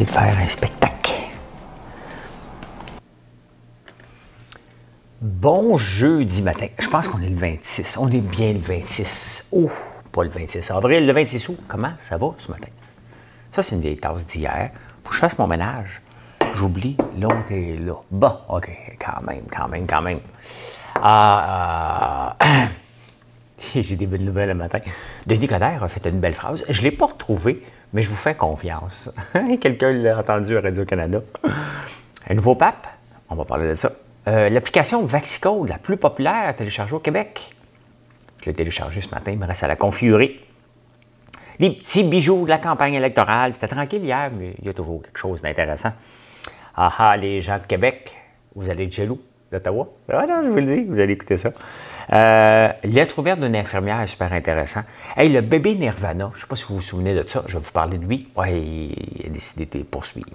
De faire un spectacle. Bon jeudi matin. Je pense qu'on est le 26. On est bien le 26. Oh, pas le 26 avril, le 26 août. Comment ça va ce matin? Ça, c'est une vieille tasse d'hier. Faut que je fasse mon ménage. J'oublie, l'autre est là. Bon, OK, quand même, quand même, quand même. Ah, euh, j'ai des belles nouvelles le matin. Denis Coderre a fait une belle phrase. Je ne l'ai pas retrouvée, mais je vous fais confiance. Quelqu'un l'a entendu à Radio-Canada. Un nouveau pape, on va parler de ça. Euh, l'application Vaxicode, la plus populaire téléchargée au Québec. Je l'ai téléchargée ce matin, il me reste à la configurer. Les petits bijoux de la campagne électorale, c'était tranquille hier, mais il y a toujours quelque chose d'intéressant. Ah ah, les gens de Québec, vous allez être jaloux d'Ottawa? Ah non, je vous le dis, vous allez écouter ça. Euh, lettre ouverte d'une infirmière est super intéressant. Hey, le bébé Nirvana, je ne sais pas si vous vous souvenez de ça, je vais vous parler de lui. Ouais, il a décidé de poursuivre.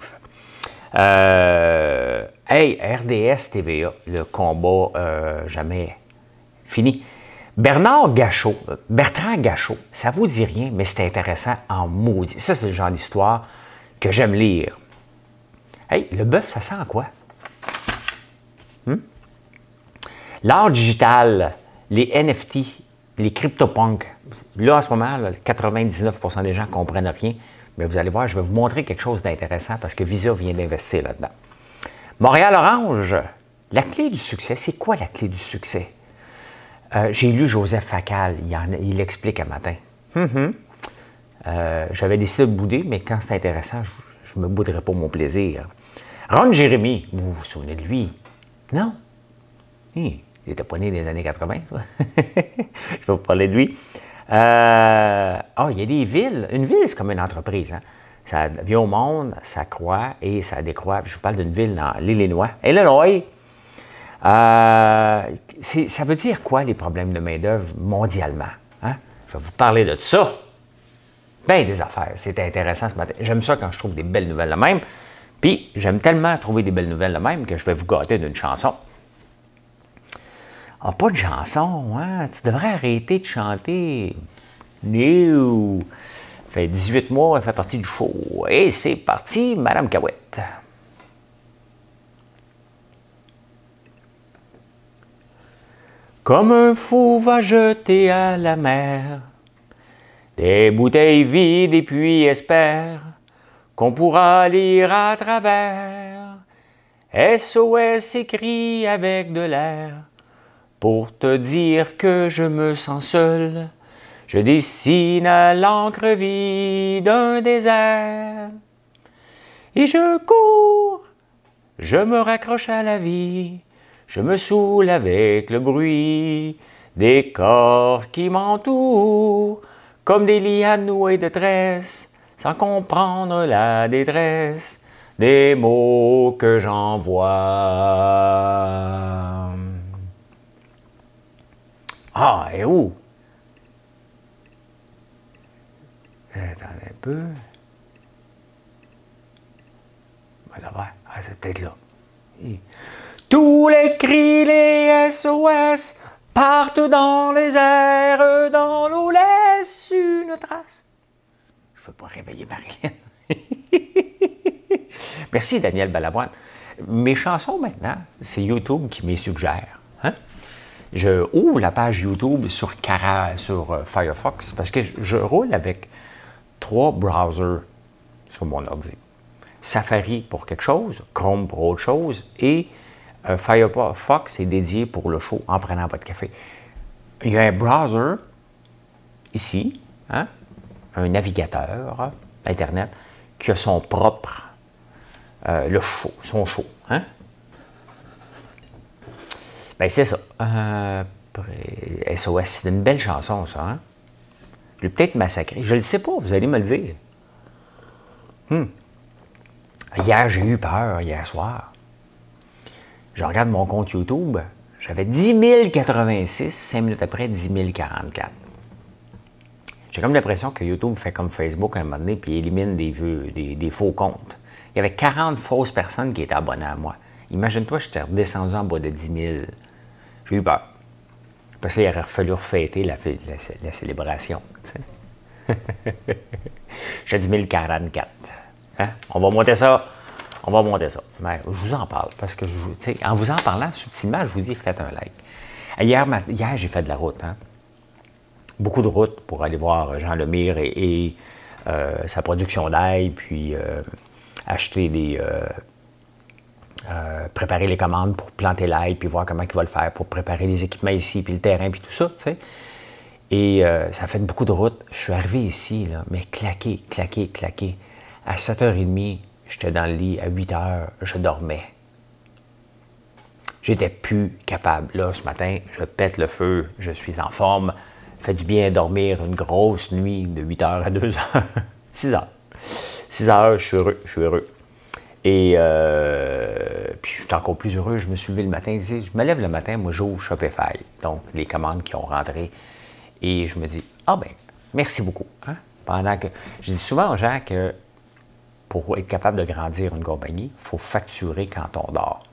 Euh, hey, RDS TVA, le combat euh, jamais fini. Bernard Gachot, Bertrand Gachot, ça vous dit rien, mais c'est intéressant en maudit. Ça, c'est le genre d'histoire que j'aime lire. Hey, le bœuf, ça sent quoi? Hmm? L'art digital, les NFT, les CryptoPunks, là, en ce moment, 99% des gens ne comprennent rien, mais vous allez voir, je vais vous montrer quelque chose d'intéressant parce que Visa vient d'investir là-dedans. Montréal Orange, la clé du succès, c'est quoi la clé du succès? Euh, j'ai lu Joseph Facal, il, l'explique un matin. Mm-hmm. Euh, j'avais décidé de bouder, mais quand c'est intéressant, je ne me bouderai pas mon plaisir. Ron Jérémy, vous vous souvenez de lui? Non? Il était pas né dans les années 80. Je vais vous parler de lui. Euh, ah, il y a des villes. Une ville, c'est comme une entreprise. Hein. Ça vient au monde, ça croît et ça décroît. Je vous parle d'une ville dans l'Illinois. Illinois. Euh, ça veut dire quoi, les problèmes de main-d'œuvre mondialement? Hein? Je vais vous parler de ça. Bien des affaires. C'était intéressant ce matin. J'aime ça quand je trouve des belles nouvelles de même. Puis, j'aime tellement trouver des belles nouvelles de même que je vais vous gâter d'une chanson. Ah, pas de chanson, hein? Tu devrais arrêter de chanter. New. fait 18 mois, elle fait partie du show. Et c'est parti, Madame Cahouette. Comme un fou va jeter à la mer des bouteilles vides et puis espère qu'on pourra lire à travers. SOS écrit avec de l'air pour te dire que je me sens seul, je dessine à l'encre vide un désert. Et je cours, je me raccroche à la vie, je me saoule avec le bruit des corps qui m'entourent, comme des lianes nouées de tresse, sans comprendre la détresse des mots que j'envoie. Ah, et où? Attendez un peu. Ah, c'est peut-être là. Tous les cris, les SOS partent dans les airs, dans l'eau laisse une trace. Je ne veux pas réveiller Marilyn. Merci, Daniel Balavoine. Mes chansons maintenant, c'est YouTube qui me suggère je ouvre la page YouTube sur, euh, Firefox parce que je, roule avec trois browsers sur mon ordi. Safari pour quelque chose, Chrome pour autre chose et euh, Firefox est dédié pour le show en prenant votre café. Il y a un browser ici, hein, un navigateur Internet qui a son propre, euh, le show, son show. Hein? Ben, c'est ça. Euh, SOS, c'est une belle chanson, ça. Hein? Je l'ai peut-être massacré. Je ne le sais pas, vous allez me le dire. Hmm. Hier, j'ai eu peur, hier soir. Je regarde mon compte YouTube, j'avais 10 086, cinq minutes après, 10 044. J'ai comme l'impression que YouTube fait comme Facebook à un moment donné, puis élimine des, des, faux comptes. Il y avait 40 fausses personnes qui étaient abonnées à moi. Imagine-toi, j'étais redescendu en bas de 10 000. J'ai eu peur. Parce qu'il aurait fallu refêter la, célébration. J'ai 10 044. Hein? On va monter ça. On va monter ça. Mais je vous en parle parce que, en vous en parlant subtilement, je vous dis faites un like. Hier, hier j'ai fait de la route. Hein? Beaucoup de route pour aller voir Jean Lemire et, euh, sa production d'ail, puis euh, acheter des. Euh, préparer les commandes pour planter l'ail, puis voir comment il va le faire, pour préparer les équipements ici, puis le terrain, puis tout ça. Et ça fait beaucoup de route. Je suis arrivé ici, mais claqué, claqué, claqué. À 7h30, j'étais dans le lit. À 8h, je dormais. J'étais plus capable. Là, ce matin, je pète le feu, je suis en forme. Fait du bien dormir une grosse nuit de 8h à 2h. 6 h 6 h je suis heureux, je suis heureux. Et euh, puis je suis encore plus heureux. Je me suis levé le matin. Je me lève le matin, moi j'ouvre Shopify, donc les commandes qui ont rentré. Et je me dis, ah ben, merci beaucoup. Hein? Pendant que. Je dis souvent aux gens que pour être capable de grandir une compagnie, il faut facturer quand on dort.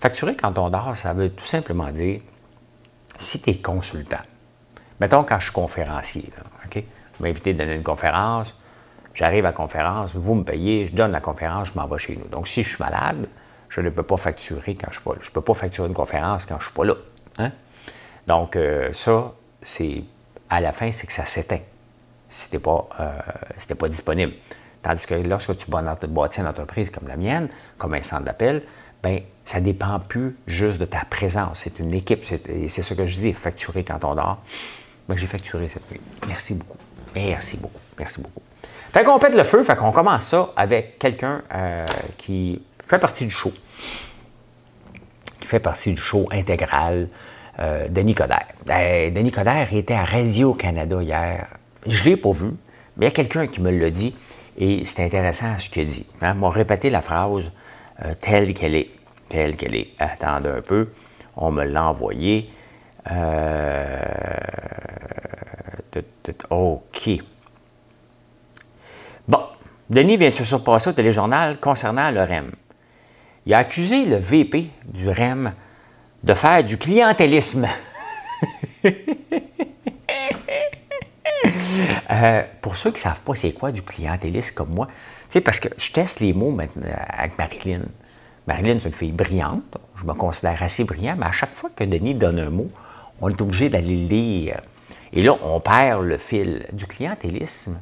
Facturer quand on dort, ça veut tout simplement dire, si tu es consultant, mettons quand je suis conférencier, OK? Vous m'invitez à donner une conférence, j'arrive à la conférence, vous me payez, je donne la conférence, je m'en vais chez nous. Donc, si je suis malade, je ne peux pas facturer quand je ne suis pas là. Je ne peux pas facturer une conférence quand je ne suis pas là. Hein? Donc, euh, ça, c'est à la fin, c'est que ça s'éteint si tu euh, pas disponible. Tandis que lorsque tu bâtis une entreprise comme la mienne, comme un centre d'appel, bien, ça ne dépend plus juste de ta présence. C'est une équipe. Et c'est ce que je dis, facturer quand on dort. Bien, j'ai facturé cette nuit. Merci beaucoup. Merci beaucoup. Merci beaucoup. Fait qu'on pète le feu, fait qu'on commence ça avec quelqu'un euh, qui fait partie du show. Qui fait partie du show intégral, euh, Denis Coderre. Ben, Denis Coderre était à Radio-Canada hier. Je ne l'ai pas vu, mais il y a quelqu'un qui me l'a dit. Et c'est intéressant ce qu'il dit. Hein? M'a répété la phrase euh, telle qu'elle est. Telle qu'elle est. Attendez un peu. On me l'a envoyé. OK. Denis vient de se surpasser au téléjournal concernant le REM. Il a accusé le VP du REM de faire du clientélisme. Euh, pour ceux qui ne savent pas c'est quoi du clientélisme comme moi, parce que je teste les mots maintenant avec Marilyn. Marilyn, c'est une fille brillante. Je me considère assez brillant, mais à chaque fois que Denis donne un mot, on est obligé d'aller le lire. Et là, on perd le fil du clientélisme.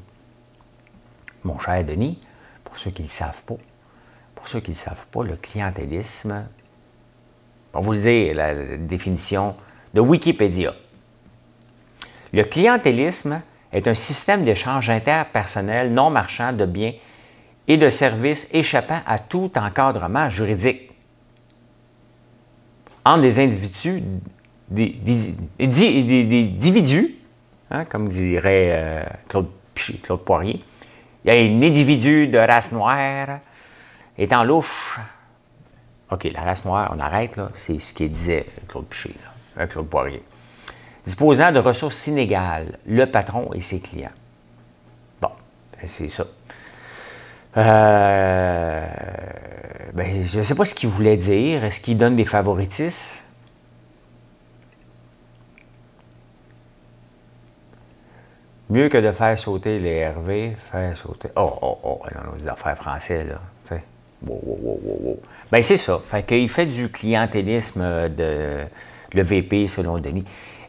Mon cher Denis, pour ceux qui ne le savent pas, pour ceux qui ne le savent pas, le clientélisme, on vous le dire, la définition de Wikipédia. Le clientélisme est un système d'échange interpersonnel non marchand de biens et de services échappant à tout encadrement juridique entre des individus, hein, comme dirait euh, Claude Poirier. Il y a un individu de race noire étant louche. OK, la race noire, on arrête, là. C'est ce qu'il disait Claude Piché, là, Claude Poirier disposant de ressources inégales, le patron et ses clients. Bon, ben, c'est ça. Euh, ben, je ne sais pas ce qu'il voulait dire. Est-ce qu'il donne des favoritismes? Mieux que de faire sauter les Hervé, faire sauter. Oh, oh, oh, non, des affaires français, là. Wow, wow, wow, ben, c'est ça. Fait qu'il fait du clientélisme de le VP, selon Denis.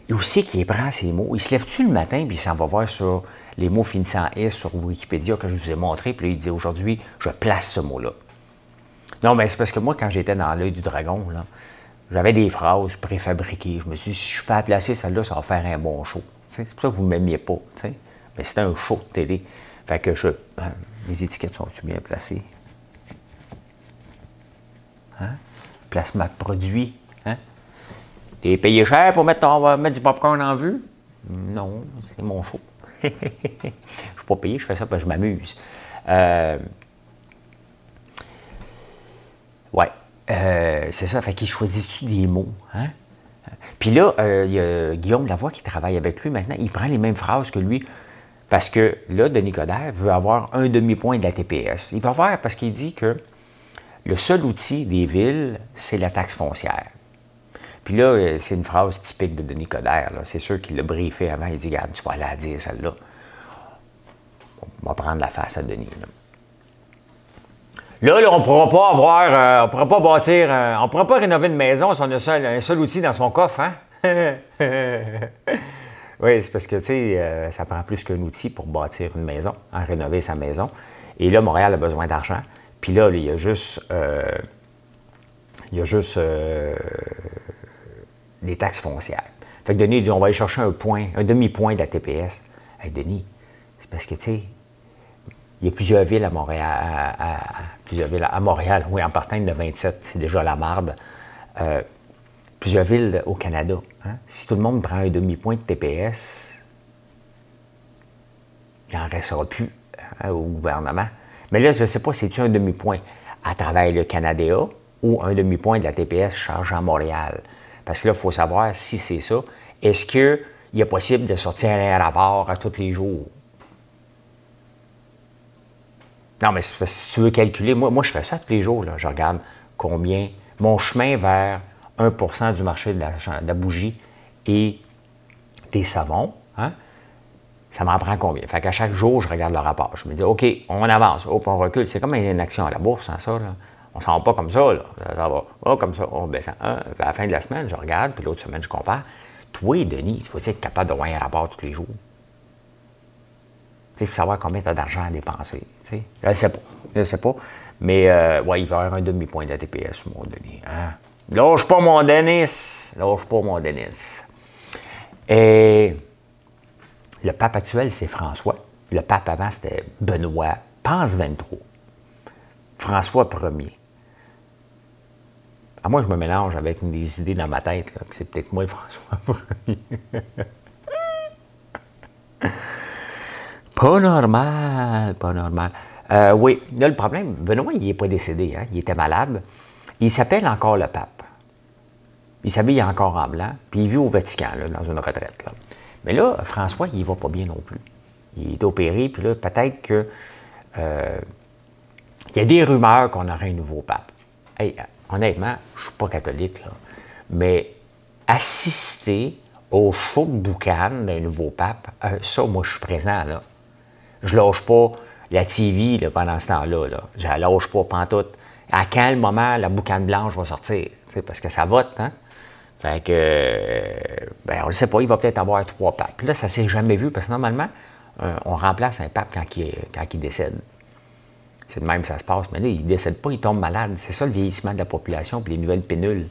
Et aussi qu'il prend ses mots. Il se lève-tu le matin, puis il s'en va voir sur les mots finissant S sur Wikipédia que je vous ai montré, puis là, il dit aujourd'hui, je place ce mot-là. Non, mais c'est parce que moi, quand j'étais dans l'œil du dragon, j'avais des phrases préfabriquées. Je me suis dit, si je peux la placer celle-là, ça va faire un bon show. C'est pour ça que vous ne m'aimiez pas. Mais c'était un show de télé. Fait que je. Ben, les étiquettes sont-tu bien placées? Hein? Placement de produit. Hein? T'es payé cher pour mettre, mettre du popcorn en vue? Non, c'est mon show. je ne suis pas payé, je fais ça parce que je m'amuse. Euh, Ouais. Euh, c'est ça. Fait qu'il choisit-tu des mots? Hein? Puis là, euh, il y a Guillaume Lavoie qui travaille avec lui maintenant. Il prend les mêmes phrases que lui. Parce que là, Denis Coderre veut avoir un demi-point de la TPS. Il va faire parce qu'il dit que le seul outil des villes, c'est la taxe foncière. Puis là, euh, c'est une phrase typique de Denis Coderre. C'est sûr qu'il l'a briefé avant. Il dit tu vas la dire, celle-là. On va prendre la face à Denis. On ne pourra pas avoir, euh, on pourra pas bâtir, euh, on ne pourra pas rénover une maison si on a un seul outil dans son coffre, hein? oui, c'est parce que, tu sais, euh, ça prend plus qu'un outil pour bâtir une maison, hein, rénover sa maison. Et là, Montréal a besoin d'argent. Puis là, il y a juste, il y a juste des taxes foncières. Fait que Denis dit, on va aller chercher un point, un demi-point de la TPS. Hey, Denis, c'est parce que, tu sais, il y a plusieurs villes à Montréal, plusieurs villes à Montréal, oui, en partant de 27, c'est déjà la marde. Euh, plusieurs villes au Canada. Hein. Si tout le monde prend un demi-point de TPS, il n'en restera plus hein, au gouvernement. Mais là, je ne sais pas, c'est-tu un demi-point à travers le Canada ou un demi-point de la TPS chargé à Montréal? Parce que là, il faut savoir si c'est ça. Est-ce qu'il est possible de sortir un rapport à tous les jours? Non, mais si tu veux calculer, moi, moi je fais ça tous les jours. Là. Je regarde combien mon chemin vers 1% du marché de la, bougie et des savons, hein, ça m'en prend combien? Fait qu'à chaque jour, je regarde le rapport. Je me dis, OK, on avance, on recule. C'est comme une action à la bourse, hein, ça. Là. On ne s'en va pas comme ça. Là. Ça va comme ça, on baisse. À la fin de la semaine, je regarde, puis l'autre semaine, je compare. Toi, Denis, tu vas être capable de voir un rapport tous les jours? Tu sais, savoir combien tu as d'argent à dépenser. Je ne sais pas. Je ne sais pas. Mais euh, ouais, il va y avoir un demi-point de TPS, mon Denis. Hein? Lâche pas mon Denis. Lâche pas mon Denis. Et le pape actuel, c'est François. Le pape avant, c'était Benoît. Pense 23. François Ier. À moi, je me mélange avec des idées dans ma tête, c'est peut-être moi François Ier. Pas normal, pas normal. Euh, oui, là, le problème, Benoît, il n'est pas décédé, hein? il était malade. Il s'appelle encore le pape. Il s'habille encore en blanc, puis il vit au Vatican, dans une retraite. Mais là, François, il va pas bien non plus. Il est opéré, puis là, peut-être que. Euh, il y a des rumeurs qu'on aurait un nouveau pape. Hey, honnêtement, je ne suis pas catholique, là, mais assister au show de boucan d'un nouveau pape, euh, ça, moi, je suis présent, là. Je lâche pas la TV pendant ce temps-là. Là. Je la lâche pas pantoute. À quel moment la boucane blanche va sortir? Parce que ça vote, hein? Fait que, euh, ben, on ne sait pas, il va peut-être avoir trois papes. Là, ça ne s'est jamais vu, parce que normalement, euh, on remplace un pape quand il, quand il décède. C'est de même que ça se passe. Mais là, il ne décède pas, il tombe malade. C'est ça le vieillissement de la population, puis les nouvelles pénules.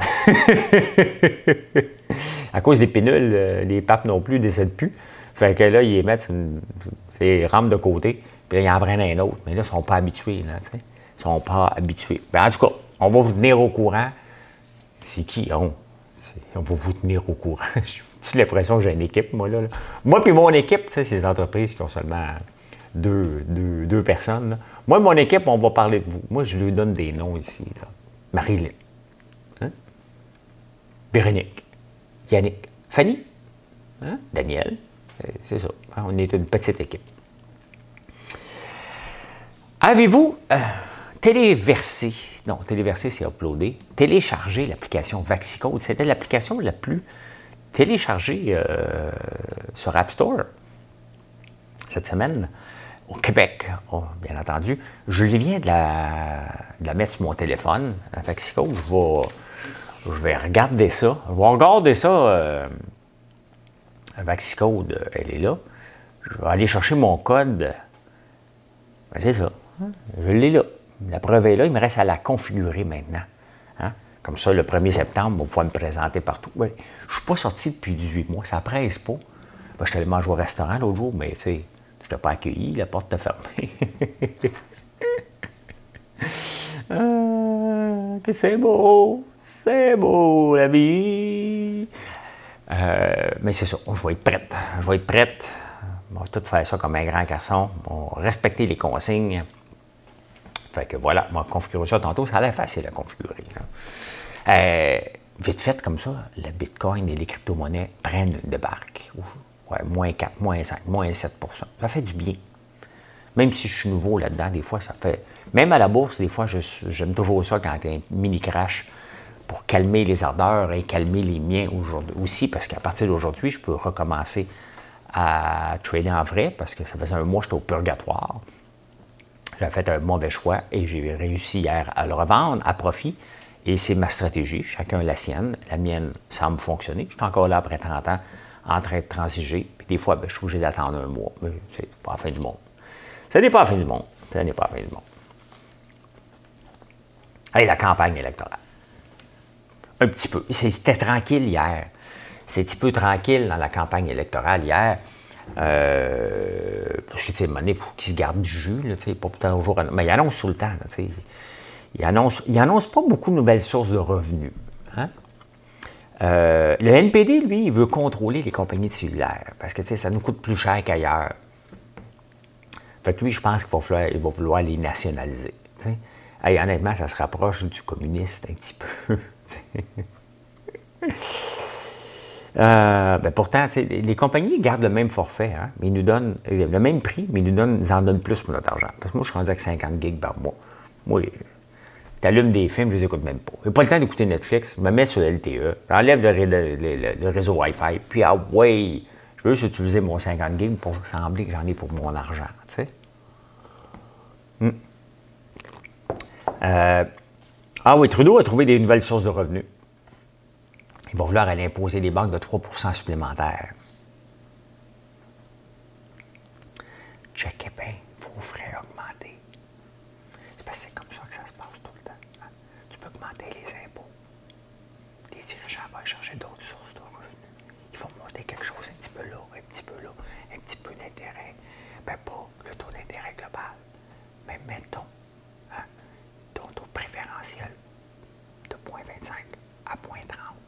à cause des pénules, euh, les papes non plus ne décèdent plus. Fait que là, ils mettent une, rampe de côté, puis là, ils en prennent un autre. Mais là, ils ne sont pas habitués, là, tu sais. Ils sont pas habitués. Ben, en tout cas, on va vous tenir au courant. C'est qui? On, on va vous tenir au courant. J'ai l'impression que j'ai une équipe, moi, là. Moi, puis mon équipe, tu c'est des entreprises qui ont seulement deux, deux, personnes. Moi, mon équipe, on va parler de vous. Moi, je lui donne des noms ici. Là. Marie-Lynn. Hein? Véronique. Yannick. Fanny. Hein? Daniel. C'est ça. Hein, on est une petite équipe. Avez-vous euh, téléversé, non, téléversé, c'est uploadé, téléchargé l'application Vaxicode? C'était l'application la plus téléchargée euh, sur App Store cette semaine au Québec, oh, bien entendu. Je viens de la, mettre sur mon téléphone, la Vaxicode. Je vais, je vais regarder ça. Je vais regarder ça. Euh, Vaxicode, elle est là. Je vais aller chercher mon code. Ben, c'est ça. Je l'ai là. La preuve est là. Il me reste à la configurer maintenant. Hein. Comme ça, le 1er septembre, on va pouvoir me présenter partout. je ne suis pas sorti depuis 18 mois. Ça presse pas. Ben, je suis allé manger au restaurant l'autre jour, mais tu sais, je t'ai pas accueilli. La porte est fermée. ah, que c'est beau. C'est beau, la vie. Euh, mais c'est ça, je vais être prête. Je vais être prête. On va tout faire ça comme un grand garçon. On va respecter les consignes. Fait que voilà, on va configurer ça tantôt. Ça a l'air facile à configurer. Euh, vite fait, comme ça, le Bitcoin et les crypto-monnaies prennent une débarque. Ouais, moins 4, moins 5, moins 7 Ça fait du bien. Même si je suis nouveau là-dedans, des fois, ça fait. Même à la bourse, des fois, j'aime toujours ça quand il y a un mini crash pour calmer les ardeurs et calmer les miens aussi, parce qu'à partir d'aujourd'hui, je peux recommencer à trader en vrai, parce que ça faisait un mois que j'étais au purgatoire. J'ai fait un mauvais choix et j'ai réussi hier à le revendre à profit. Et c'est ma stratégie, chacun la sienne. La mienne semble fonctionner. Je suis encore là après 30 ans en train de transiger. Puis des fois, ben, je suis obligé d'attendre un mois. Mais c'est pas la fin du monde. Ce n'est pas la fin du monde. Ce n'est pas la fin du monde. Allez, la campagne électorale. Un petit peu. C'était tranquille hier. C'était un petit peu tranquille dans la campagne électorale hier. Euh, parce que, tu sais, il faut qu'ils se gardent du jus, là, pas pourtant jour. Mais il annonce tout le temps, tu sais. Il annonce, il annonce pas beaucoup de nouvelles sources de revenus. Hein? Euh, le NPD, lui, il veut contrôler les compagnies de cellulaires parce que ça nous coûte plus cher qu'ailleurs. Fait que lui, je pense qu'il va, falloir, il va vouloir les nationaliser. Hey, honnêtement, ça se rapproche du communiste un petit peu. euh, ben pourtant, les compagnies gardent le même forfait, hein, mais ils nous donnent le même prix, mais ils nous, donnent, ils en donnent plus pour notre argent. Parce que moi, je suis rendu avec 50 gigs par mois. Moi, tu allumes des films, je les écoute même pas. J'ai pas le temps d'écouter Netflix, je me mets sur LTE, j'enlève le, réseau Wi-Fi, puis ah ouais, je veux juste utiliser mon 50 gigs pour sembler que j'en ai pour mon argent, tu sais. Hmm. Euh, ah oui, Trudeau a trouvé des nouvelles sources de revenus. Il va vouloir aller imposer des banques de 3% supplémentaires. Checkez bien vos frais augmentés. C'est parce que c'est comme ça que ça se passe tout le temps. Hein. Tu peux augmenter les impôts. Les dirigeants vont chercher d'autres sources de revenus. Ils vont monter quelque chose un petit peu là, un petit peu là, un petit peu d'intérêt. Ben, pas le taux d'intérêt global, mais mettons hein, ton taux préférentiel de 0,25 à 0,30.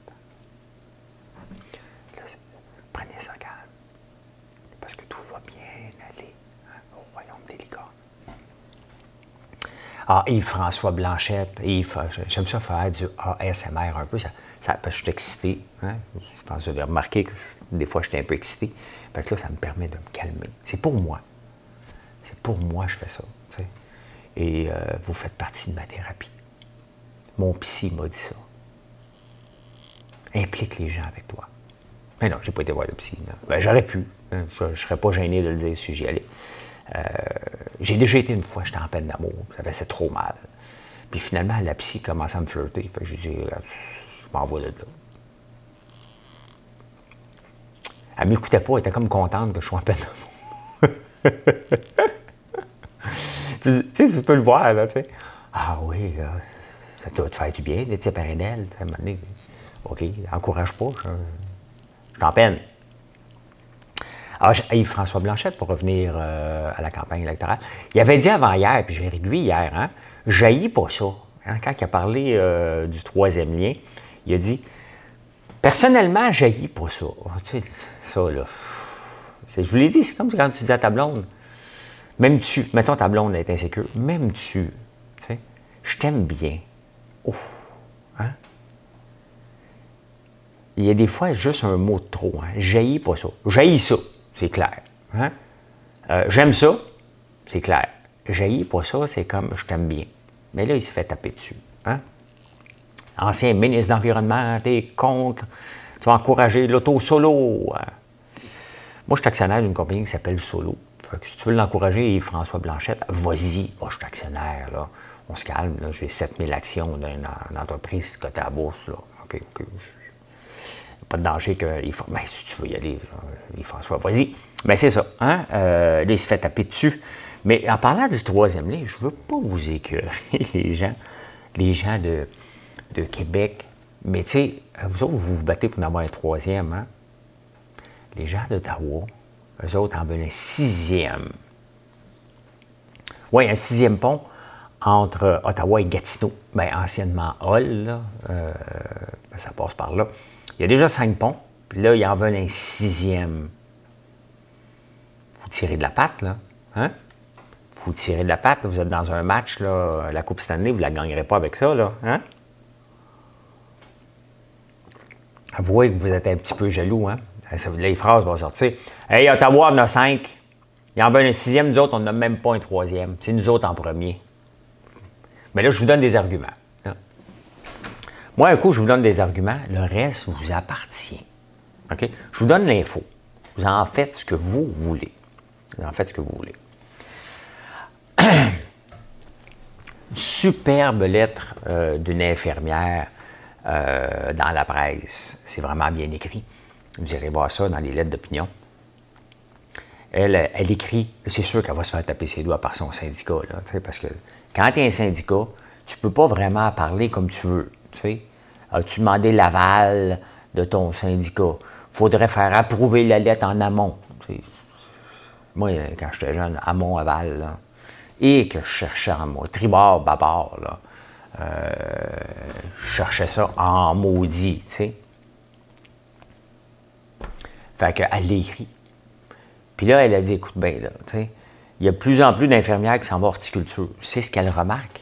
prenez ça calme. Parce que tout va bien aller hein, au royaume des licornes. Ah, Yves-François Blanchette, j'aime ça faire du ASMR un peu, ça, parce que je suis excité. Hein. Je pense que vous avez remarqué que des fois, j'étais un peu excité. Fait que là, ça me permet de me calmer. C'est pour moi. C'est pour moi que je fais ça. Et euh, vous faites partie de ma thérapie. Mon psy m'a dit ça. Implique les gens avec toi. Mais non, j'ai pas été voir le psy. Ben, j'aurais pu. Hein. Je ne serais pas gêné de le dire si j'y allais. Euh, j'ai déjà été une fois, j'étais en peine d'amour. Ça faisait trop mal. Puis finalement, la psy commençait à me flirter. Fait que j'ai dit, euh, je m'envoie de là. Elle m'écoutait pas, elle était comme contente que je sois en peine d'amour. tu, sais, tu peux le voir, là, tu sais. Ah oui, ça doit te faire du bien d'être séparé d'elle. OK, encourage pas. Je suis en peine. Alors, Yves-François Blanchette, pour revenir euh, à la campagne électorale, il avait dit avant hier, puis j'ai réduit hier, hein, jaillis pas ça. Hein, quand il a parlé euh, du troisième lien, il a dit Personnellement, jaillis pas ça. Tu sais, ça, là. Je vous l'ai dit, c'est comme quand tu dis à ta blonde Même tu, mettons ta blonde est insécure, même tu, tu sais, je t'aime bien. Ouf il y a des fois juste un mot de trop. Hein. Jaillis pas ça. Jaillis ça, c'est clair. Hein? Euh, j'aime ça, c'est clair. Jaillis pas ça, c'est comme je t'aime bien. Mais là, il se fait taper dessus. Hein? Ancien ministre d'Environnement, t'es contre, tu vas encourager l'auto-solo. Hein? Moi, je suis actionnaire d'une compagnie qui s'appelle Solo. si tu veux l'encourager, François Blanchette, vas-y. Moi, je suis actionnaire. On se calme. J'ai 7000 actions d'une entreprise cotée à bourse. OK, OK pas de danger qu'il faut. Mais si tu veux y aller, François, vas-y. Mais c'est ça. Hein? Euh, là, il se fait taper dessus. Mais en parlant du troisième lien, je ne veux pas vous écœurer, les gens, les gens de, de Québec. Mais tu sais, vous autres, vous vous battez pour en avoir un troisième. Hein? Les gens d'Ottawa, eux autres en veulent un sixième. Oui, un sixième pont entre Ottawa et Gatineau. Bien, anciennement Hall, là, euh, ben, ça passe par là. Il y a déjà cinq ponts, puis là, il en veut un sixième. Vous tirez de la patte, là. Hein? vous tirez de la patte, vous êtes dans un match, là, la Coupe Stanley, vous ne la gagnerez pas avec ça, là. Hein? Avouez que vous êtes un petit peu jaloux, hein? Les phrases vont sortir. Hey, Ottawa on a cinq. Il en veut un sixième, nous autres, on n'a même pas un troisième. C'est nous autres en premier. Mais là, je vous donne des arguments. Moi, un coup, je vous donne des arguments. Le reste vous appartient. Je vous donne l'info. Vous en faites ce que vous voulez. Vous en faites ce que vous voulez. superbe lettre euh, d'une infirmière euh, dans la presse. C'est vraiment bien écrit. Vous irez voir ça dans les lettres d'opinion. Elle, elle écrit, c'est sûr qu'elle va se faire taper ses doigts par son syndicat, parce que quand tu es un syndicat, tu ne peux pas vraiment parler comme tu veux. As-tu demandé l'aval de ton syndicat? Faudrait faire approuver la lettre en amont. Moi, quand j'étais jeune, amont, aval, et que je cherchais en moi, tribord, babord, là, euh, je cherchais ça en maudit, tu sais. Fait qu'elle l'écrit. Puis là, elle a dit, écoute bien, là, tu sais, il y a de plus en plus d'infirmières qui s'en vont horticulture. C'est ce qu'elle remarque.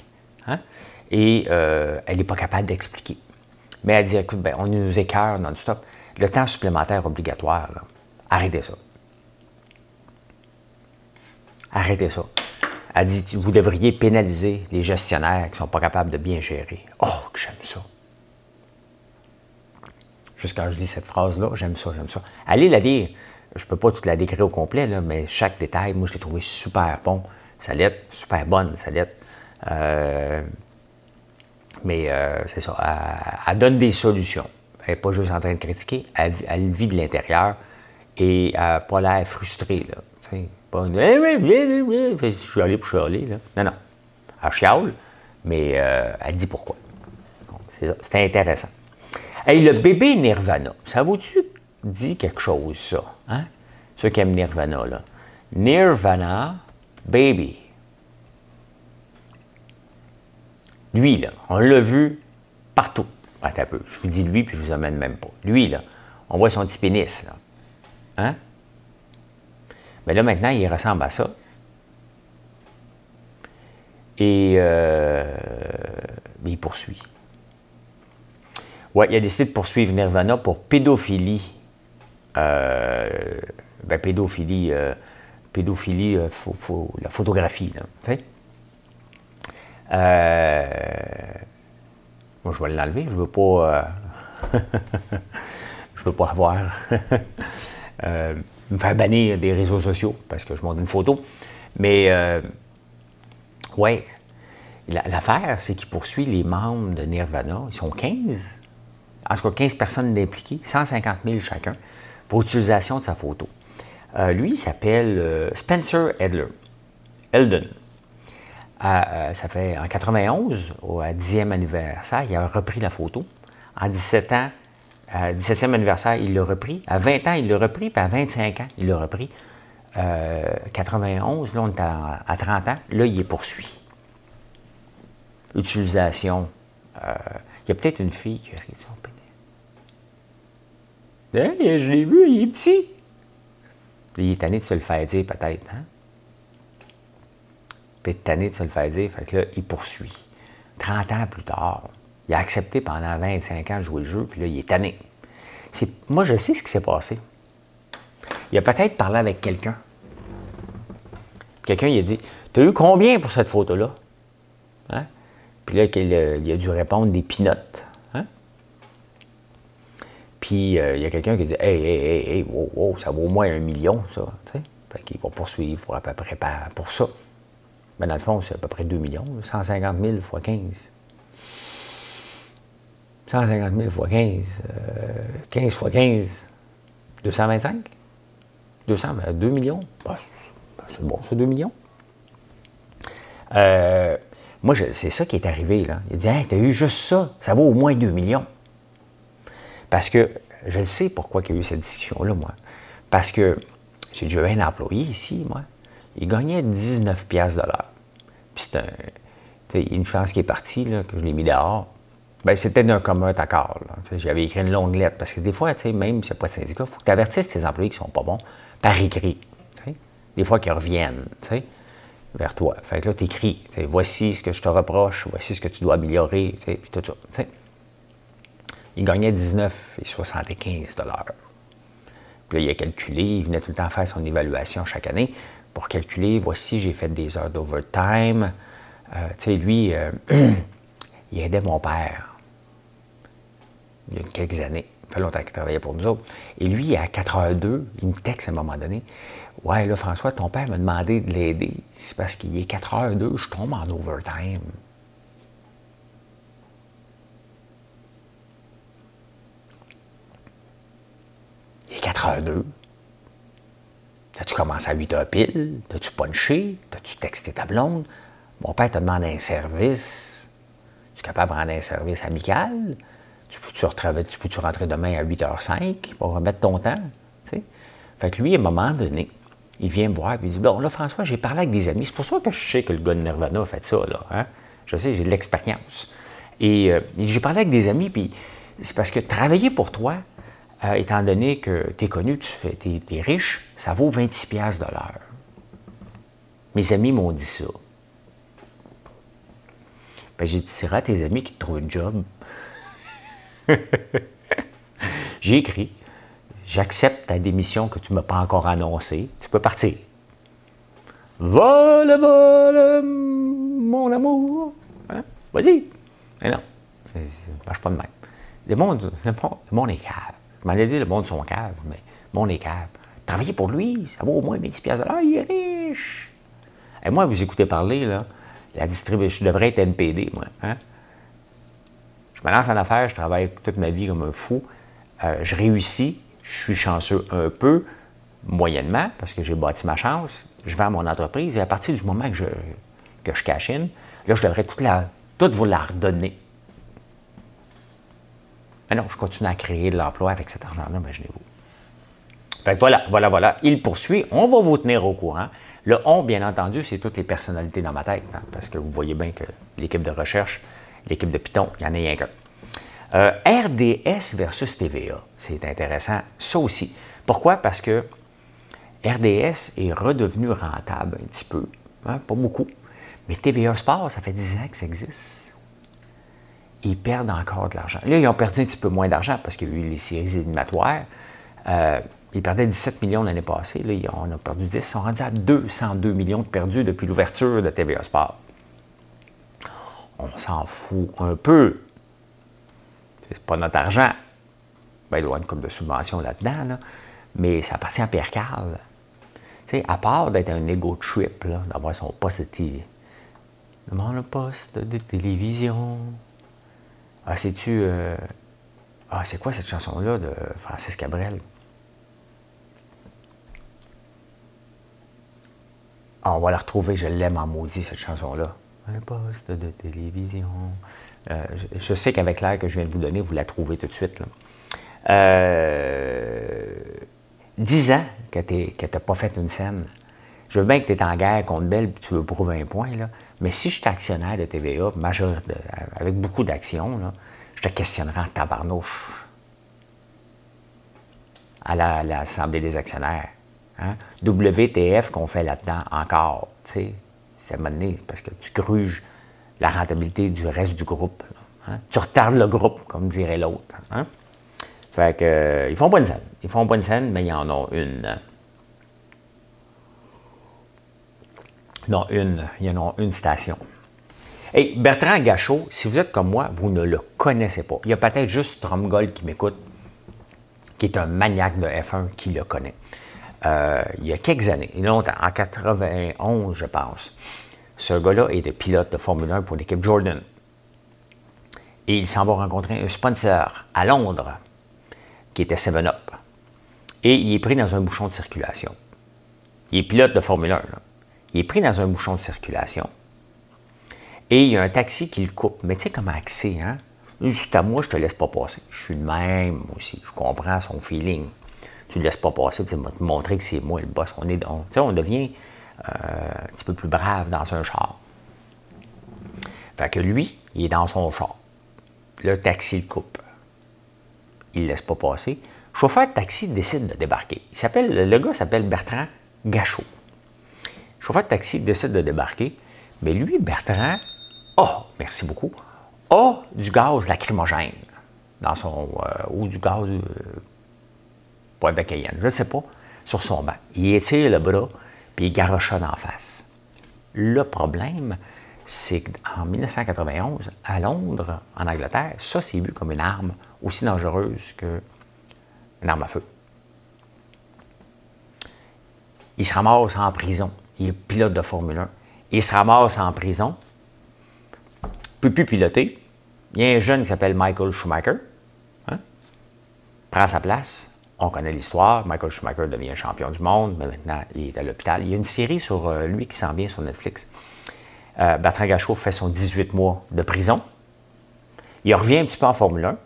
Et euh, elle n'est pas capable d'expliquer. Mais elle dit, écoute, ben, on nous écœure non-stop. Le temps supplémentaire obligatoire, là, arrêtez ça. Arrêtez ça. Elle dit, vous devriez pénaliser les gestionnaires qui ne sont pas capables de bien gérer. Oh, que j'aime ça. Juste quand je lis cette phrase-là, j'aime ça, j'aime ça. Allez la lire. Je ne peux pas toute la décrire au complet, mais chaque détail, moi, je l'ai trouvé super bon. Ça l'est, super bonne, ça l'est. Euh, mais euh, c'est ça, elle, donne des solutions. Elle n'est pas juste en train de critiquer, elle, vit de l'intérieur et elle n'a pas l'air frustrée. Là. Pas je suis allé pour chialer. Là. Non, non. Elle chiale, mais euh, elle dit pourquoi. C'est intéressant. Et le bébé Nirvana, ça vous-tu dit quelque chose, ça? Hein? Ceux qui aiment Nirvana, là. Nirvana Baby. Lui, on l'a vu partout. Attends un peu, je vous dis lui, puis je vous amène même pas. Lui, on voit son petit pénis, là. Hein? Mais là, maintenant, il ressemble à ça. Et euh, il poursuit. Oui, il a décidé de poursuivre Nirvana pour pédophilie. Euh, ben, pédophilie, euh, pédophilie, la photographie. Là, moi, je vais l'enlever. Je veux pas. je veux pas avoir. me faire bannir des réseaux sociaux parce que je montre une photo. Mais, euh, ouais, l'affaire, c'est qu'il poursuit les membres de Nirvana. Ils sont 15, en tout cas 15 personnes impliquées, 150 000 chacun, pour utilisation de sa photo. Euh, lui, il s'appelle euh, Spencer Edler. Eldon. ça fait en 91, au 10e anniversaire, il a repris la photo. En 17 ans, à 17e anniversaire, il l'a repris. À 20 ans, il l'a repris. Puis à 25 ans, il l'a repris. Euh, 91, là, on est à, 30 ans. Là, il est poursuivi. Utilisation. Euh, il y a peut-être une fille qui a son pénis. Hey, je l'ai vu, il est petit. il est tanné de se le faire dire, peut-être. Hein? Peut-être tanné de se le faire dire. Fait que là, il poursuit. 30 ans plus tard, il a accepté pendant 25 ans de jouer le jeu, puis là, il est tanné. Moi, je sais ce qui s'est passé. Il a peut-être parlé avec quelqu'un. Quelqu'un, il a dit Tu as eu combien pour cette photo-là? Hein? Puis là, il a, dû répondre des pinottes. Hein? Puis euh, il y a quelqu'un qui a dit Hey, hey, hey, hey, wow, wow, ça vaut au moins un million, ça. Fait qu'il va poursuivre pour à peu près pour ça. Mais dans le fond, c'est à peu près 2 millions, 150 000 fois 15. 150 000 fois 15, 15 fois 15, 225? 200, 2 millions? Bah, c'est bon, c'est 2 millions. Euh, moi, c'est ça qui est arrivé. Là. Il dit Hey, t'as eu juste ça, ça vaut au moins 2 millions. Parce que je le sais pourquoi il y a eu cette discussion-là, moi. Parce que j'ai déjà un employé ici, moi. Il gagnait 19 pièces de l'heure. Puis c'est un, une chance qui est partie, là, que je l'ai mis dehors. Bien, c'était d'un commun accord. J'avais écrit une longue lettre parce que des fois, même s'il n'y a pas de syndicat, il faut que tu avertisses tes employés qui sont pas bons par écrit. Des fois, qu'ils reviennent. vers toi. Fait que là, tu écris. Voici ce que je te reproche, voici ce que tu dois améliorer, puis tout ça. Il gagnait 19,75 Puis là, il a calculé, il venait tout le temps faire son évaluation chaque année pour calculer, voici, j'ai fait des heures d'overtime. Euh, tu sais, lui, euh, il aidait mon père il y a quelques années. Ça fait longtemps qu'il travaillait pour nous autres. Et lui, à 4h02, il me texte à un moment donné. Ouais, là, François, ton père m'a demandé de l'aider. C'est parce qu'il est 4h02, je tombe en overtime. Il est 4h02. As-tu commencé à 8h pile? T'as-tu punché? T'as-tu texté ta blonde? Mon père te demande un service. Tu es capable de rendre un service amical? Tu peux-tu, tu peux rentrer demain à 8h05 pour remettre ton temps? Fait que lui, à un moment donné, il vient me voir et il dit Bon, là, François, j'ai parlé avec des amis. C'est pour ça que je sais que le gars de Nirvana a fait ça. Là, hein? Je sais, j'ai de l'expérience. Et euh, j'ai parlé avec des amis, puis c'est parce que travailler pour toi, euh, étant donné que tu es connu, tu fais, riche, ça vaut 26$ de l'heure. Mes amis m'ont dit ça. Ben, j'ai dit, c'est à tes amis qui te trouvent un job. j'ai écrit, j'accepte ta démission que tu ne m'as pas encore annoncée, tu peux partir. Vole, vole, mon amour. Hein? Vas-y. Mais non, ça ne marche pas de même. Le monde, le monde, est cave. M'en ai dit, le monde sont cave, mais le monde est cave. Travailler pour lui, ça vaut au moins 20 pièces de l'heure, il est riche. Et moi, vous écoutez parler, là, la distribution, je devrais être NPD, moi. Hein? Je me lance en affaires, je travaille toute ma vie comme un fou. Euh, je réussis, je suis chanceux un peu, moyennement, parce que j'ai bâti ma chance. Je vends mon entreprise et à partir du moment que je, que je là, je devrais toute, la, vous la redonner. Mais non, je continue à créer de l'emploi avec cet argent-là, imaginez-vous. Fait que voilà, voilà, voilà. Il poursuit. On va vous tenir au courant. Le on, bien entendu, c'est toutes les personnalités dans ma tête, hein, parce que vous voyez bien que l'équipe de recherche, l'équipe de Python, il y en a rien qu'un. Euh, RDS versus TVA, c'est intéressant, ça aussi. Pourquoi? Parce que RDS est redevenu rentable un petit peu, hein, pas beaucoup, mais TVA Sport, ça fait 10 ans que ça existe ils perdent encore de l'argent. Là, ils ont perdu un petit peu moins d'argent parce qu'il y a eu les séries éliminatoires. Euh, ils perdaient 17 millions l'année passée. Là, on a perdu 10. Ils sont rendus à 202 millions de perdus depuis l'ouverture de TVA Sport. On s'en fout un peu. C'est pas notre argent. Ben, il y avoir une coupe de subvention là-dedans, mais ça appartient à Pierre Carl. à part d'être un ego trip, d'avoir son poste de, télé... le poste de télévision, ah, sais-tu. Euh, ah, c'est quoi cette chanson-là de Francis Cabrel? Ah, on va la retrouver, je l'aime en maudit, cette chanson-là. Un poste de télévision. Euh, je, sais qu'avec l'air que je viens de vous donner, vous la trouvez tout de suite. Euh, dix ans que tu n'as pas fait une scène. Je veux bien que tu es en guerre contre Belle et tu veux prouver un point, là. mais si je suis actionnaire de TVA, avec beaucoup d'actions, je te questionnerai en tabarnouche à l'Assemblée des actionnaires. Hein. WTF qu'on fait là-dedans encore, tu sais, c'est parce que tu gruges la rentabilité du reste du groupe. Hein. Tu retardes le groupe, comme dirait l'autre. Hein. Fait que, euh, ils font bonne scène. Ils font bonne scène, mais ils en ont une. Non, une. Il y en a une station. Et Bertrand Gachot, si vous êtes comme moi, vous ne le connaissez pas. Il y a peut-être juste Stromgold qui m'écoute, qui est un maniaque de F1 qui le connaît. Euh, il y a quelques années, longtemps, en 91, je pense, ce gars-là de pilote de Formule 1 pour l'équipe Jordan. Et il s'en va rencontrer un sponsor à Londres, qui était 7-Up. Et il est pris dans un bouchon de circulation. Il est pilote de Formule 1. Là. Il est pris dans un bouchon de circulation. Et il y a un taxi qui le coupe. Mais tu sais comment accès, hein? Juste à moi, je te laisse pas passer. Je suis le même aussi. Je comprends son feeling. Tu ne laisses pas passer, tu vas te montrer que c'est moi le boss. On, est, on, on devient euh, un petit peu plus brave dans un char. Fait que lui, il est dans son char. Le taxi le coupe. Il ne laisse pas passer. Le chauffeur de taxi décide de débarquer. Il s'appelle, le gars s'appelle Bertrand Gachot. Chauffeur de taxi décide de débarquer. Mais lui, Bertrand, oh, merci beaucoup, a du gaz lacrymogène dans son. Euh, ou du gaz. Euh, poivre de Cayenne, je ne sais pas, sur son banc. Il étire le bras, puis il garochonne en face. Le problème, c'est qu'en 1991, à Londres, en Angleterre, ça, c'est vu comme une arme aussi dangereuse qu'une arme à feu. Il se ramasse en prison. Il est pilote de Formule 1. Il se ramasse en prison. Il ne peut plus piloter. Il y a un jeune qui s'appelle Michael Schumacher. Hein? Prend sa place. On connaît l'histoire. Michael Schumacher devient champion du monde, mais maintenant, il est à l'hôpital. Il y a une série sur euh, lui qui s'en vient sur Netflix. Euh, Bertrand Gachot fait son 18 mois de prison. Il revient un petit peu en Formule 1,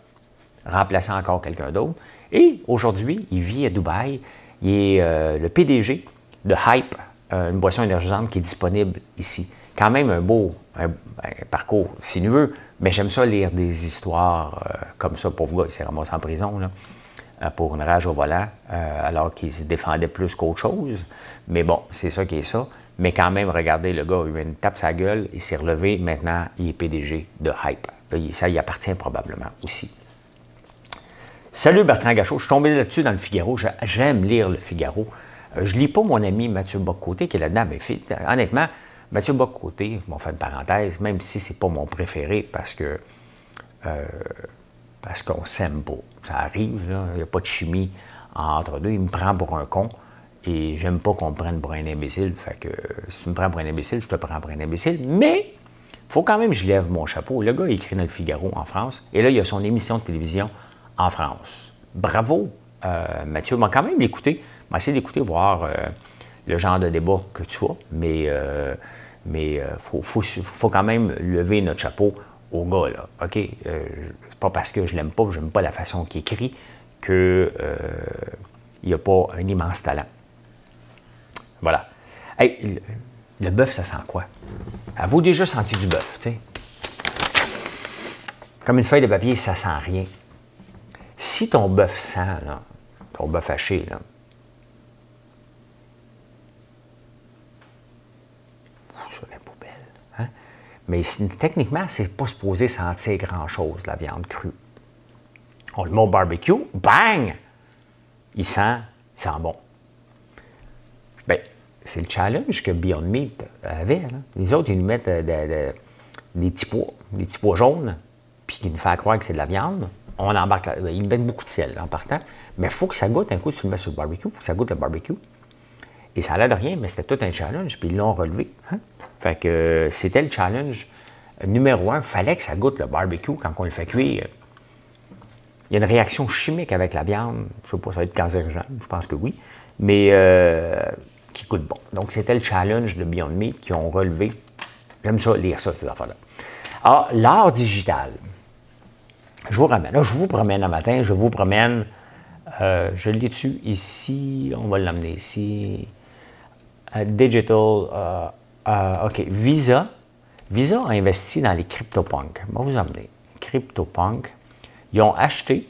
remplaçant encore quelqu'un d'autre. Et aujourd'hui, il vit à Dubaï. Il est euh, le PDG de Hype, une boisson énergisante qui est disponible ici. Quand même un beau parcours sinueux, mais j'aime ça lire des histoires comme ça. pour vous, il s'est ramassé en prison pour une rage au volant, alors qu'il se défendait plus qu'autre chose. Mais bon, c'est ça qui est ça. Mais quand même, regardez, le gars a eu une tape sa gueule, il s'est relevé, maintenant, il est PDG de Hype. Ça y appartient probablement aussi. Salut Bertrand Gachot, je suis tombé là-dessus dans le Figaro. J'aime lire le Figaro. Euh, je ne lis pas mon ami Mathieu Boccoté qui est là-dedans, mais honnêtement, Mathieu Boccoté, je m'en fais une parenthèse, même si ce n'est pas mon préféré parce que euh, parce qu'on s'aime pas. Ça arrive, il n'y a pas de chimie entre deux. Il me prend pour un con. Et j'aime pas qu'on me prenne pour un imbécile. Fait que si tu me prends pour un imbécile, je te prends pour un imbécile. Mais il faut quand même que je lève mon chapeau. Le gars écrit dans le Figaro en France. Et là, il a son émission de télévision en France. Bravo, euh, Mathieu. m'a quand même écouté. M'a essayé d'écouter, voir euh, le genre de débat que tu as. Mais il euh, mais, faut, faut, quand même lever notre chapeau au gars. Là. OK? pas parce que je l'aime pas, je n'aime pas la façon qu'il écrit, qu'il n'y a pas un immense talent. Voilà. Le, bœuf, ça sent quoi? Avez-vous déjà senti du bœuf, tu sais? Comme une feuille de papier, ça sent rien. Si ton bœuf sent, là, ton bœuf haché, là, sur la poubelle. Hein? Mais techniquement, c'est pas supposé sentir grand-chose, la viande crue. On le met au barbecue, bang! Il sent, il sent bon. Bien, c'est le challenge que Beyond Meat avait. Les autres, ils nous mettent des petits pois, des petits pois jaunes, puis ils nous font croire que c'est de la viande. On embarque là. Ils mettent beaucoup de sel en partant. Mais il faut que ça goûte un coup, tu le mets sur le barbecue, il faut que ça goûte le barbecue. Et ça n'a l'air de rien, mais c'était tout un challenge, puis ils l'ont relevé. Hein. Fait que c'était le challenge numéro un. Fallait que ça goûte le barbecue quand on le fait cuire. Il y a une réaction chimique avec la viande. Je ne sais pas, ça va être cancérigène, je pense que oui. Mais euh, qui coûte bon. Donc, c'était le challenge de Beyond Meat qui ont relevé. J'aime ça, lire ça, ces affaires-là. Alors, l'art digital. Je vous ramène. Là, je vous promène un matin, je vous promène. Euh, je l'ai dessus ici? On va l'amener ici. Euh, digital. Euh, OK. Visa. Visa a investi dans les CryptoPunk. Vais vous emmener. CryptoPunk. Ils ont acheté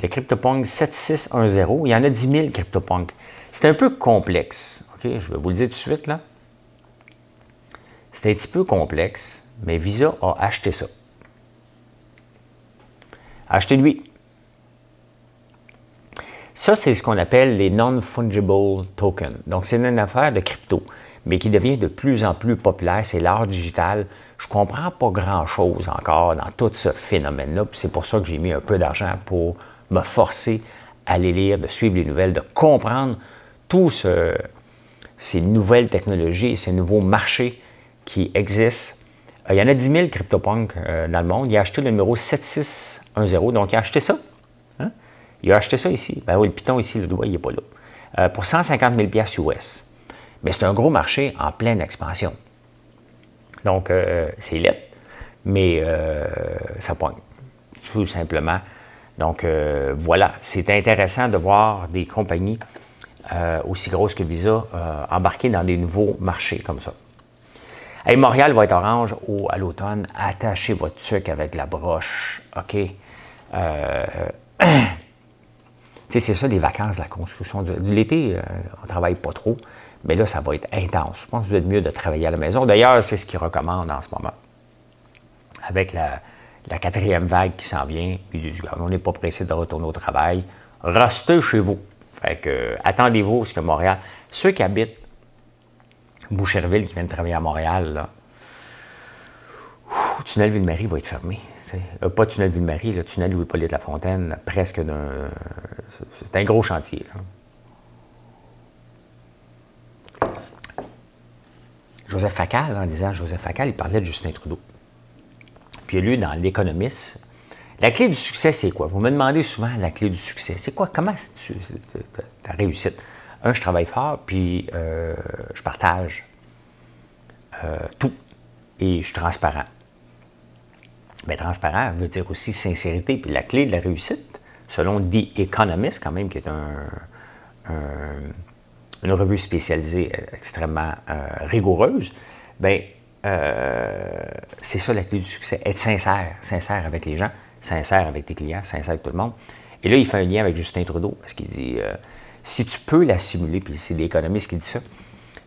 le CryptoPunk 7610. Il y en a 10 000 CryptoPunk. C'est un peu complexe. OK? Je vais vous le dire tout de suite, là. C'est un petit peu complexe, mais Visa a acheté ça. Achetez-lui. Ça, c'est ce qu'on appelle les non-fungible tokens. Donc, c'est une affaire de crypto, mais qui devient de plus en plus populaire. C'est l'art digital. Je ne comprends pas grand-chose encore dans tout ce phénomène-là. C'est pour ça que j'ai mis un peu d'argent pour me forcer à aller lire, de suivre les nouvelles, de comprendre tous ces nouvelles technologies, ces nouveaux marchés qui existent. Euh, il y en a 10 000 CryptoPunk euh, dans le monde. Il a acheté le numéro 7610, donc il a acheté ça. Il a acheté ça ici. Ben oui, le piton ici, le doigt, il n'est pas là. Euh, pour 150 000 US. Mais c'est un gros marché en pleine expansion. Donc, c'est laid, mais ça pointe, tout simplement. Donc, voilà, c'est intéressant de voir des compagnies euh, aussi grosse que Visa, euh, embarquer dans des nouveaux marchés comme ça. Hey, Montréal va être orange au, à l'automne. Attachez votre truc avec la broche. OK? Euh, c'est ça, les vacances, la construction. De, l'été, on ne travaille pas trop. Mais là, ça va être intense. Je pense que vous êtes mieux de travailler à la maison. D'ailleurs, c'est ce qu'ils recommandent en ce moment. Avec la, quatrième vague qui s'en vient, puis on n'est pas pressé de retourner au travail. Restez chez vous. Fait que, attendez-vous, ce que Montréal, ceux qui habitent Boucherville, qui viennent travailler à Montréal, là, le tunnel Ville-Marie va être fermé. Euh, pas tunnel Ville-Marie, le tunnel Louis-Polyte Lafontaine, presque d'un. C'est un gros chantier. Joseph Facal, en disant Joseph Facal, il parlait de Justin Trudeau. Puis il a lu dans L'Économiste. La clé du succès, c'est quoi? Vous me demandez souvent la clé du succès. C'est quoi? Comment ta réussite? Un, je travaille fort, puis euh, je partage euh, tout. Et je suis transparent. Mais transparent veut dire aussi sincérité. Puis la clé de la réussite, selon The Economist, quand même, qui est une revue spécialisée euh, extrêmement euh, rigoureuse, bien, euh, c'est ça la clé du succès. Être sincère, sincère avec les gens, sincère avec tes clients, sincère avec tout le monde. Et là, il fait un lien avec Justin Trudeau, parce qu'il dit si tu peux la simuler, puis c'est l'économiste qui dit ça,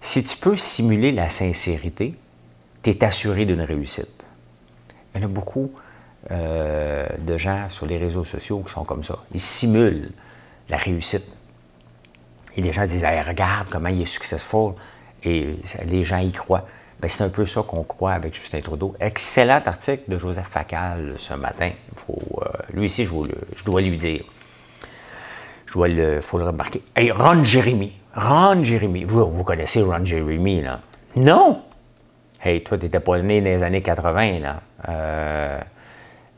si tu peux simuler la sincérité, tu es assuré d'une réussite. Il y en a beaucoup euh, de gens sur les réseaux sociaux qui sont comme ça. Ils simulent la réussite. Et les gens disent Regarde comment il est successful. Et les gens y croient. Ben, c'est un peu ça qu'on croit avec Justin Trudeau. Excellent article de Joseph Facal ce matin. Euh, lui aussi, je, dois lui dire. Je le, faut le remarquer. Hey, Ron Jeremy. Ron Jeremy. Vous, connaissez Ron Jeremy, là? Non! Hey, toi, tu n'étais pas né dans les années 80, là. Euh,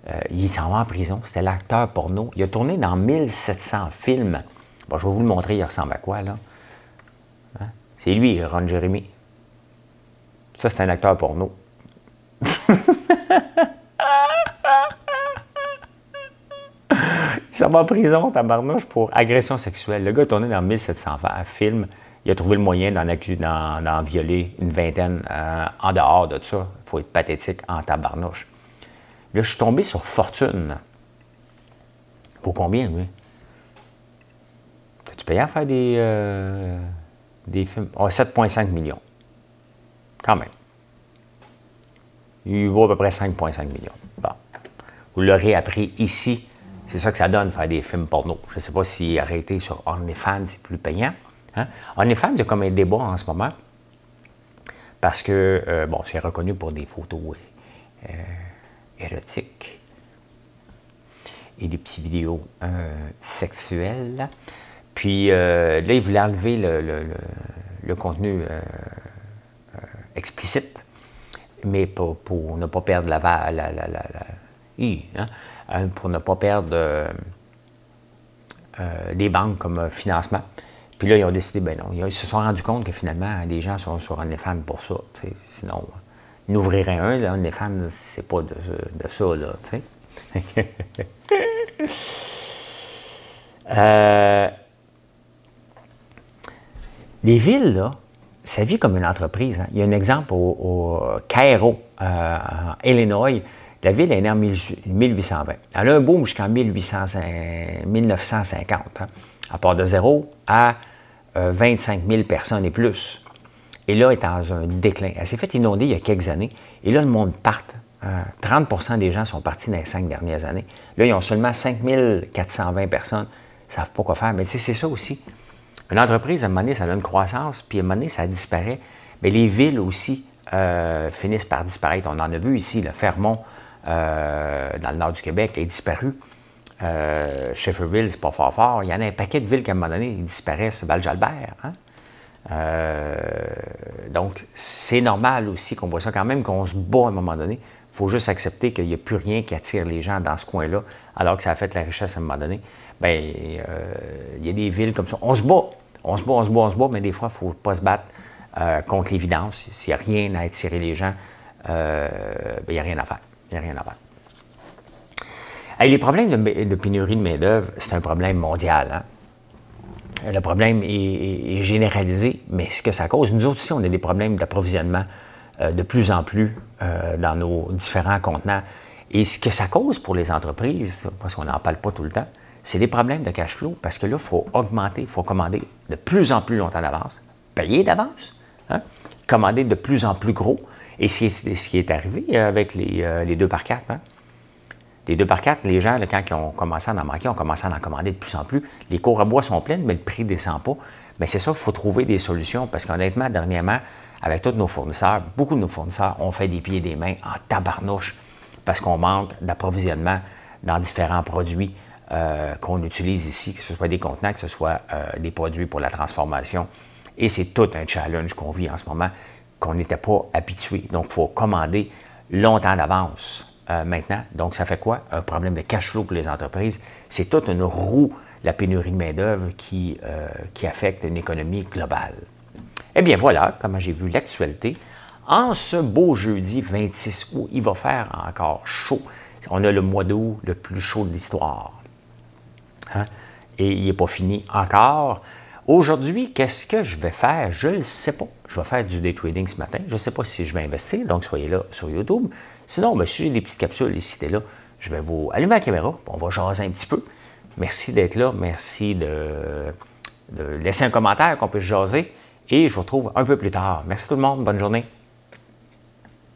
euh, il s'en va en prison. C'était l'acteur porno. Il a tourné dans 1700 films. Bon, je vais vous le montrer, il ressemble à quoi, là? Hein? C'est lui, Ron Jeremy. Ça, c'est un acteur porno. il s'en va en prison, tabarnouche, pour agression sexuelle. Le gars a tourné dans 1700 films il a trouvé le moyen d'en, violer une vingtaine euh, en dehors de ça. Il faut être pathétique en tabarnouche. Là, je suis tombé sur Fortune. Pour combien, lui? Tu payé à faire des, euh, films? 7,5 millions. Quand même. Il vaut à peu près 5,5 millions. Bon. Vous l'aurez appris ici. C'est ça que ça donne, faire des films porno. Je ne sais pas si arrêter sur OnlyFans, c'est plus payant. Hein? OnlyFans, il y a comme un débat en ce moment parce que, euh, bon, c'est reconnu pour des photos euh, érotiques et des petites vidéos euh, sexuelles. Puis là, il voulait enlever le, contenu explicite, mais pour, ne pas perdre la... la, hein? pour ne pas perdre des banques comme financement. Puis là, ils ont décidé, ben non, ils se sont rendus compte que finalement, les gens sont sur OnlyFans pour ça. Sinon, ils n'ouvriraient un, là, OnlyFans, c'est pas de, ça, là. euh, les villes, là, ça vit comme une entreprise. Hein. Il y a un exemple au, Cairo, euh, en Illinois. La ville est née en 1820. Elle a un boom jusqu'en 1950. Hein. À part de zéro à 25 euh, 000 personnes et plus. Et là, elle est dans un déclin. Elle s'est fait inonder il y a quelques années. Et là, le monde part. 30% euh, des gens sont partis dans les cinq dernières années. Là, ils ont seulement 5 420 personnes. Ils ne savent pas quoi faire. Mais tu sais, c'est ça aussi. Une entreprise, à un moment donné, ça a une croissance, puis à un moment donné, ça disparaît. Mais les villes aussi euh, finissent par disparaître. On en a vu ici, le Fermont, dans le nord du Québec, est disparu. Euh, Shefferville, c'est pas fort fort. Il y en a un paquet de villes qu'à un moment donné, disparaissent. Val-Jalbert. Hein? Euh, donc, c'est normal aussi qu'on voit ça quand même, qu'on se bat à un moment donné. Il faut juste accepter qu'il n'y a plus rien qui attire les gens dans ce coin-là, alors que ça a fait la richesse à un moment donné. Bien, euh, il y a des villes comme ça. On se bat, on se bat, on se bat, on se bat, mais des fois, il ne faut pas se battre contre l'évidence. S'il n'y a rien à attirer les gens, ben, il n'y a rien à faire. Il n'y a rien à faire les problèmes de, pénurie de main-d'œuvre, c'est un problème mondial. Hein. Le problème est, généralisé, mais ce que ça cause, nous aussi, on a des problèmes d'approvisionnement euh, de plus en plus euh, dans nos différents contenants. Et ce que ça cause pour les entreprises, parce qu'on n'en parle pas tout le temps, c'est des problèmes de cash flow, parce que là, il faut augmenter, il faut commander de plus en plus longtemps d'avance, payer d'avance, hein, commander de plus en plus gros. Et ce qui est, arrivé avec les, 2 par 4. Hein. Les 2 par 4, les gens, quand ils ont commencé à en manquer, ont commencé à en commander de plus en plus. Les cours à bois sont pleines, mais le prix ne descend pas. Mais c'est ça, il faut trouver des solutions parce qu'honnêtement, dernièrement, avec tous nos fournisseurs, beaucoup de nos fournisseurs ont fait des pieds et des mains en tabarnouche parce qu'on manque d'approvisionnement dans différents produits euh, qu'on utilise ici, que ce soit des contenants, que ce soit euh, des produits pour la transformation. Et c'est tout un challenge qu'on vit en ce moment qu'on n'était pas habitué. Donc, il faut commander longtemps d'avance euh, maintenant. Donc, ça fait quoi? Un problème de cash flow pour les entreprises. C'est toute une roue, la pénurie de main-d'œuvre qui, qui affecte une économie globale. Eh bien, voilà comment j'ai vu l'actualité. En ce beau jeudi 26 août, il va faire encore chaud. On a le mois d'août le plus chaud de l'histoire. Hein? Et il n'est pas fini encore. Aujourd'hui, qu'est-ce que je vais faire? Je ne sais pas. Je vais faire du day trading ce matin. Je ne sais pas si je vais investir, donc soyez là sur YouTube. Sinon, ben, si j'ai des petites capsules ici et là, je vais vous allumer la caméra. On va jaser un petit peu. Merci d'être là. Merci de, de laisser un commentaire qu'on puisse jaser. Et je vous retrouve un peu plus tard. Merci tout le monde. Bonne journée.